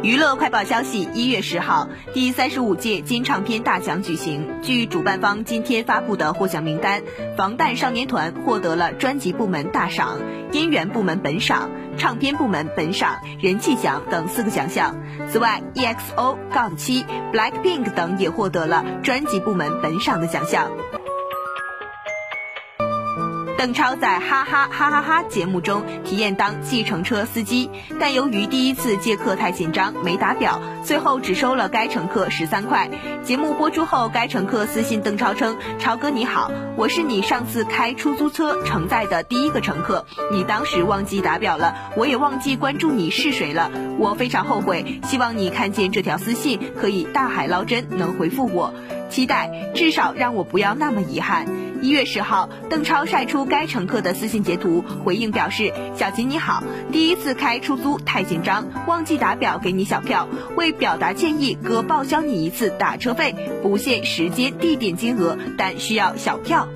娱乐快报消息：一月十号，第三十五届金唱片大奖举行。据主办方今天发布的获奖名单，防弹少年团获得了专辑部门大赏、音源部门本赏、唱片部门本赏、人气奖等四个奖项。此外，EXO、GOT7、BLACKPINK 等也获得了专辑部门本赏的奖项。邓超在哈哈哈哈哈节目中体验当计程车司机，但由于第一次接客太紧张，没打表，最后只收了该乘客十三块。节目播出后，该乘客私信邓超称：“超哥你好，我是你上次开出租车承载的第一个乘客，你当时忘记打表了，我也忘记关注你是谁了，我非常后悔。希望你看见这条私信，可以大海捞针，能回复我。期待至少让我不要那么遗憾。”一月十号，邓超晒出该乘客的私信截图，回应表示：“小吉你好，第一次开出租太紧张，忘记打表给你小票，为表达歉意，哥报销你一次打车费，不限时间地点金额，但需要小票。”